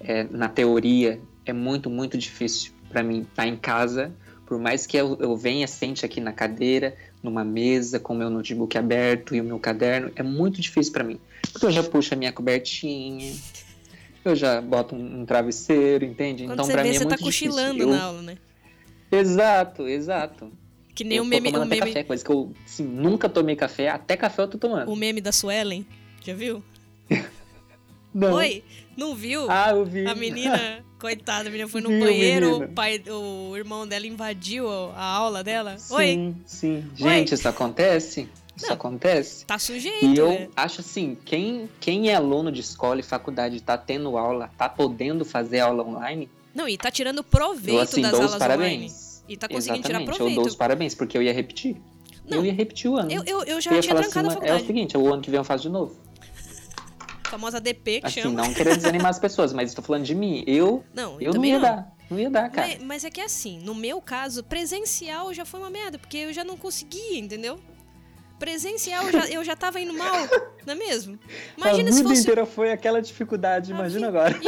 é, na teoria. É muito, muito difícil para mim estar tá em casa por mais que eu, eu venha, sente aqui na cadeira, numa mesa, com o meu notebook aberto e o meu caderno, é muito difícil para mim. Porque eu já puxo a minha cobertinha, eu já boto um, um travesseiro, entende? Quando então, para mim é muito tá difícil. cochilando eu... na aula, né? Exato, exato. Que nem eu o meme. Tô o meme... café, coisa que eu assim, nunca tomei café, até café eu tô tomando. O meme da Suelen, já viu? Não. Oi, não viu? Ah, eu vi. A menina, coitada, a menina foi no vi, banheiro, o pai, o irmão dela invadiu a aula dela. Sim, Oi. sim. Gente, Oi. isso acontece? Isso não, acontece. Tá sujeito. E eu é. acho assim, quem, quem é aluno de escola e faculdade tá tendo aula, tá podendo fazer aula online. Não, e tá tirando proveito eu, assim, das dou aulas os parabéns. online. E tá conseguindo Exatamente, tirar proveito. Eu dou os parabéns, porque eu ia repetir. Não, eu ia repetir o ano. Eu, eu, eu já eu tinha trancado assim, a faculdade. É o seguinte, o ano que vem eu faço de novo famosa DP que assim, chama. não querer desanimar as pessoas, mas estou falando de mim. Eu não, eu, eu não ia não. dar. Não ia dar, cara. Mas, mas, é que assim, no meu caso, presencial já foi uma merda, porque eu já não conseguia, entendeu? Presencial eu já, eu já tava indo mal, não é mesmo? Imagina a se vida fosse... inteira foi aquela dificuldade, imagina agora.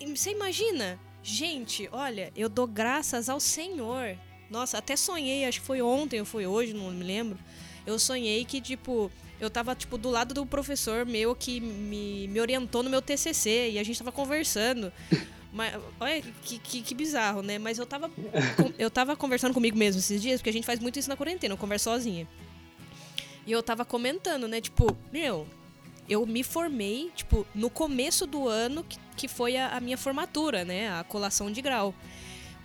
E, você imagina? Gente, olha, eu dou graças ao Senhor. Nossa, até sonhei, acho que foi ontem ou foi hoje, não me lembro. Eu sonhei que, tipo, eu tava, tipo, do lado do professor meu que me, me orientou no meu TCC e a gente tava conversando. Mas, olha que, que, que, bizarro, né? Mas eu tava, eu tava conversando comigo mesmo esses dias, porque a gente faz muito isso na quarentena, eu converso sozinha. E eu tava comentando, né? Tipo, meu, eu me formei, tipo, no começo do ano, que, que foi a, a minha formatura, né? A colação de grau.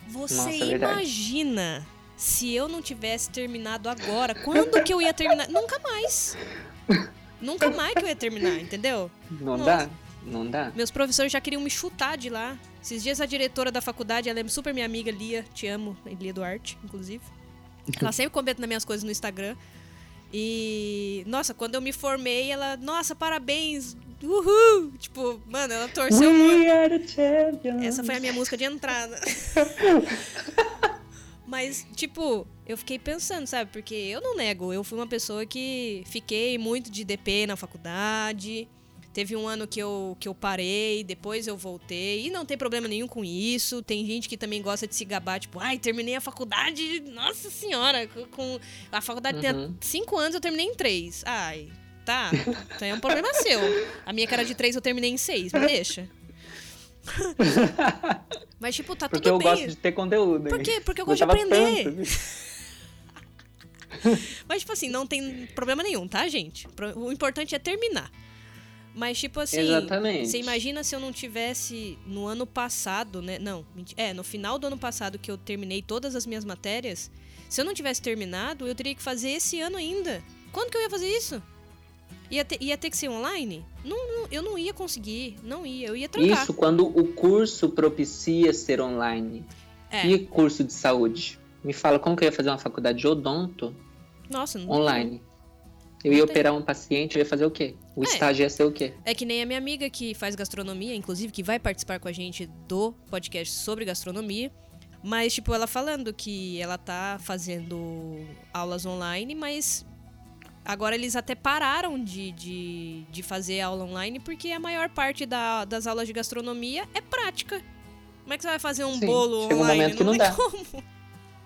Você Nossa, é imagina se eu não tivesse terminado agora, quando que eu ia terminar? Nunca mais. Nunca mais que eu ia terminar, entendeu? Não Nossa. dá, não dá. Meus professores já queriam me chutar de lá. Esses dias a diretora da faculdade, ela é super minha amiga, Lia, te amo, Lia Duarte, inclusive. Ela sempre comenta nas minhas coisas no Instagram. E, nossa, quando eu me formei, ela, nossa, parabéns, uhul! Tipo, mano, ela torceu We muito. are the champions. Essa foi a minha música de entrada. Mas, tipo, eu fiquei pensando, sabe? Porque eu não nego, eu fui uma pessoa que fiquei muito de DP na faculdade. Teve um ano que eu, que eu parei, depois eu voltei. E não tem problema nenhum com isso. Tem gente que também gosta de se gabar, tipo, ai, terminei a faculdade, nossa senhora, com-. A faculdade Uhum. tem cinco anos, eu terminei em três. Ai, tá. Então é um problema seu. A minha que era de três, eu terminei em seis, me deixa. Mas, tipo, tá Porque tudo eu bem. gosto de ter conteúdo. Por quê? Porque eu gosto de aprender. tanto. Mas, tipo assim, não tem problema nenhum, tá, gente? O importante é terminar. Mas, tipo assim, Exatamente. você imagina se eu não tivesse no ano passado, né? Não, é, no final do ano passado que eu terminei todas as minhas matérias. Se eu não tivesse terminado, eu teria que fazer esse ano ainda. Quando que eu ia fazer isso? Ia ter, ia ter que ser online? Não, não, eu não ia conseguir, não ia, eu ia trancar. Isso quando o curso propicia ser online. É, E curso de saúde? Me fala como que eu ia fazer uma faculdade de odonto nossa, não online. Eu Não ia tem. operar um paciente, eu ia fazer o quê? O É. estágio ia ser o quê? É que nem a minha amiga que faz gastronomia, inclusive, que vai participar com a gente do podcast sobre gastronomia. Mas, tipo, ela falando que ela tá fazendo aulas online, mas agora eles até pararam de, de, de fazer aula online porque a maior parte da- das aulas de gastronomia é prática. Como é que você vai fazer um Sim, bolo chega um online? momento que não tem dá. como.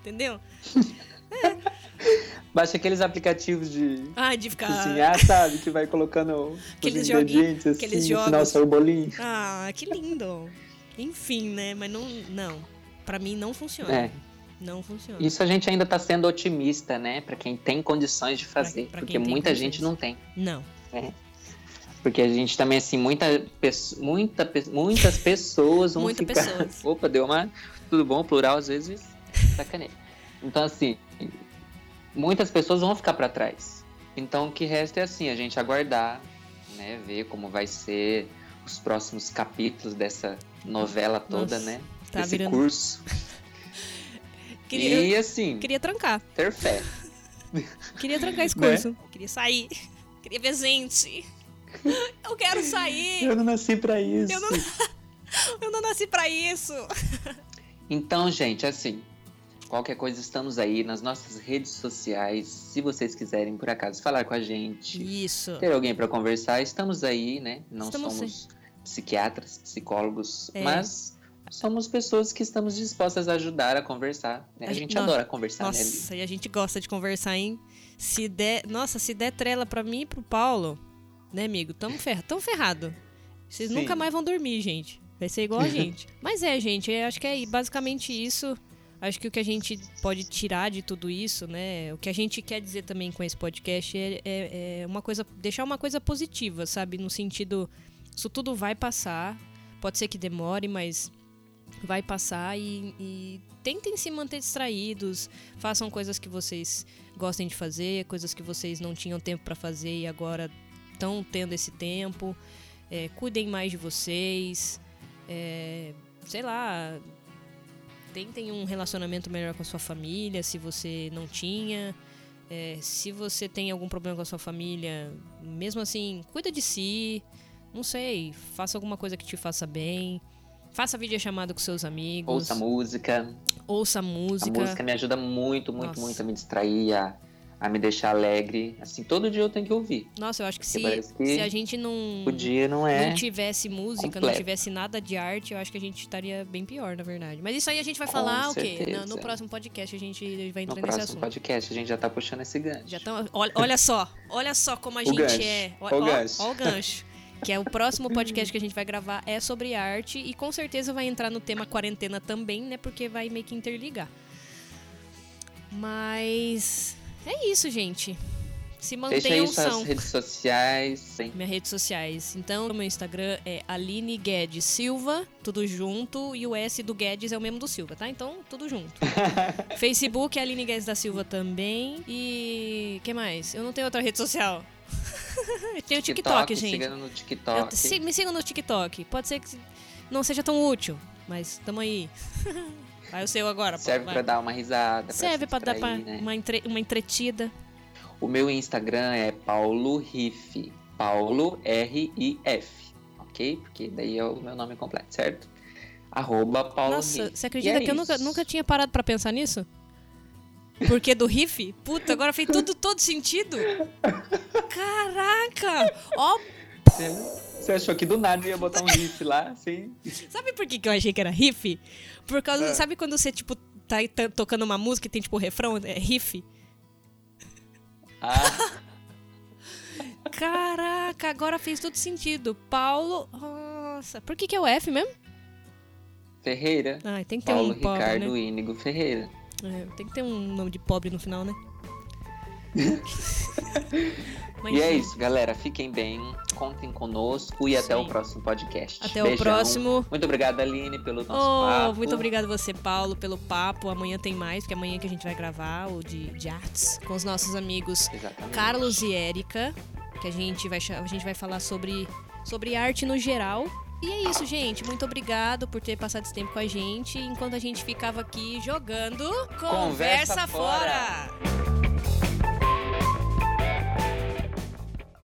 Entendeu? Baixa aqueles aplicativos de Ah, de ficar. cozinhar, sabe? Que vai colocando os Aqueles ingredientes assim, aqueles no final jogos. sai o bolinho. Ah, que lindo. Enfim, né? Mas não. Não. Pra mim não funciona. É, Não funciona. isso a gente ainda tá sendo otimista, né? Pra quem tem condições de fazer. pra porque quem tem muita condições. gente não tem. Não. Porque a gente também, assim, muita, muita, muitas pessoas vão Muita ficar... pessoas. Opa, deu uma... Tudo bom, plural, às vezes, sacaneia. Então, assim, muitas pessoas vão ficar pra trás. Então, o que resta é, assim, a gente aguardar, né? Ver como vai ser os próximos capítulos dessa novela toda, Nossa, né? tá Desse virando- curso. Queria, E, assim, queria trancar. ter fé. Queria trancar esse Né? curso. Queria sair. Queria ver gente. Eu quero sair. Eu não nasci pra isso. Eu não, eu não nasci pra isso. Então, gente, assim, qualquer coisa estamos aí nas nossas redes sociais. Se vocês quiserem, por acaso, falar com a gente, Isso. ter alguém para conversar, estamos aí, né? Não Estamos somos psiquiatras, psicólogos, É. mas somos pessoas que estamos dispostas a ajudar a conversar. né? A A, gente- nossa, adora conversar, né, Li? Nossa, e a gente gosta de conversar, hein? Se der. Nossa, se der trela pra mim e pro Paulo, né, amigo? Tamo, ferra, tamo ferrado. Vocês Sim. nunca mais vão dormir, gente. Vai ser igual a gente. Mas é, gente, acho que é basicamente isso. Acho que o que a gente pode tirar de tudo isso, né? O que a gente quer dizer também com esse podcast é, é- é uma coisa. deixar uma coisa positiva, sabe? No sentido. Isso tudo vai passar. Pode ser que demore, mas vai passar e, e tentem se manter distraídos, façam coisas que vocês gostem de fazer, coisas que vocês não tinham tempo para fazer e agora estão tendo esse tempo. É, cuidem mais de vocês, é, sei lá, tentem um relacionamento melhor com a sua família, se você não tinha. É, se você tem algum problema com a sua família, mesmo assim, cuida de si. Não sei, faça alguma coisa que te faça bem. Faça videochamada com seus amigos. Ouça música. Ouça A música. música me ajuda muito, muito, Nossa. muito a me distrair, a, a me deixar alegre. Assim, todo dia eu tenho que ouvir. Nossa, eu acho que se, que se a gente não, O dia não é. não tivesse música, não completo. tivesse nada de arte, eu acho que a gente estaria bem pior, na verdade. Mas isso aí a gente vai falar o quê? No, no próximo podcast a gente vai No entrar nesse próximo assunto. podcast a gente já tá puxando esse gancho. Já tão, olha, olha só, olha só como a gente gancho, é. Ó o ó- gancho. ó o gancho. Que é o próximo podcast que a gente vai gravar é sobre arte e com certeza vai entrar no tema quarentena também, né? Porque vai meio que interligar. Mas é isso, gente. Se Deixa aí mantenham são. redes sociais. Sim. Minhas redes sociais. Então, o meu Instagram é Aline Guedes Silva, tudo junto, e o S do Guedes é o mesmo do Silva, tá? Então, tudo junto. Facebook é Aline Guedes da Silva também. E. que mais? Eu não tenho outra rede social. Eu tenho o TikTok, gente. Siga no TikTok. Eu- se- me sigam no TikTok. Pode ser que não seja tão útil, Mas tamo aí. Vai o seu agora. Serve para dar uma risada. Serve para dar pra né? uma, entre, uma entretida. O meu Instagram é Paulo Riff. Paulo R-I-F. Ok? Porque daí é o meu nome completo, certo? Arroba Paulo Nossa, Riff. você acredita é que eu nunca, isso. nunca tinha parado pra pensar nisso? Porque do riff? Puta, agora fez tudo todo sentido. Caraca! Ó, Você achou que do nada ia botar um riff lá, assim? sabe por que, que eu achei que era riff? Por causa, É. sabe quando você, tipo, tá tocando uma música e tem, tipo, refrão? É riff? Ah, Caraca, agora fez todo sentido. Paulo. Nossa, por que, que é o F mesmo? Ferreira. Ah, tem que ter Paulo um pobre, Ricardo né? Ínigo Ferreira. É, tem que ter um nome de pobre no final, né? Mas, E é isso, galera. Fiquem bem, contem conosco e Isso até o próximo podcast. Até o Beijão. próximo. Muito obrigado, Aline, pelo nosso Oh, papo. muito obrigado você, Paulo, pelo papo. Amanhã tem mais, porque amanhã que a gente vai gravar o de, de artes com os nossos amigos Exatamente. Carlos e Érica, que a gente vai, a gente vai falar sobre, sobre arte no geral. E é isso, gente. Muito obrigado por ter passado esse tempo com a gente. Enquanto a gente ficava aqui jogando. Conversa, Conversa fora. fora.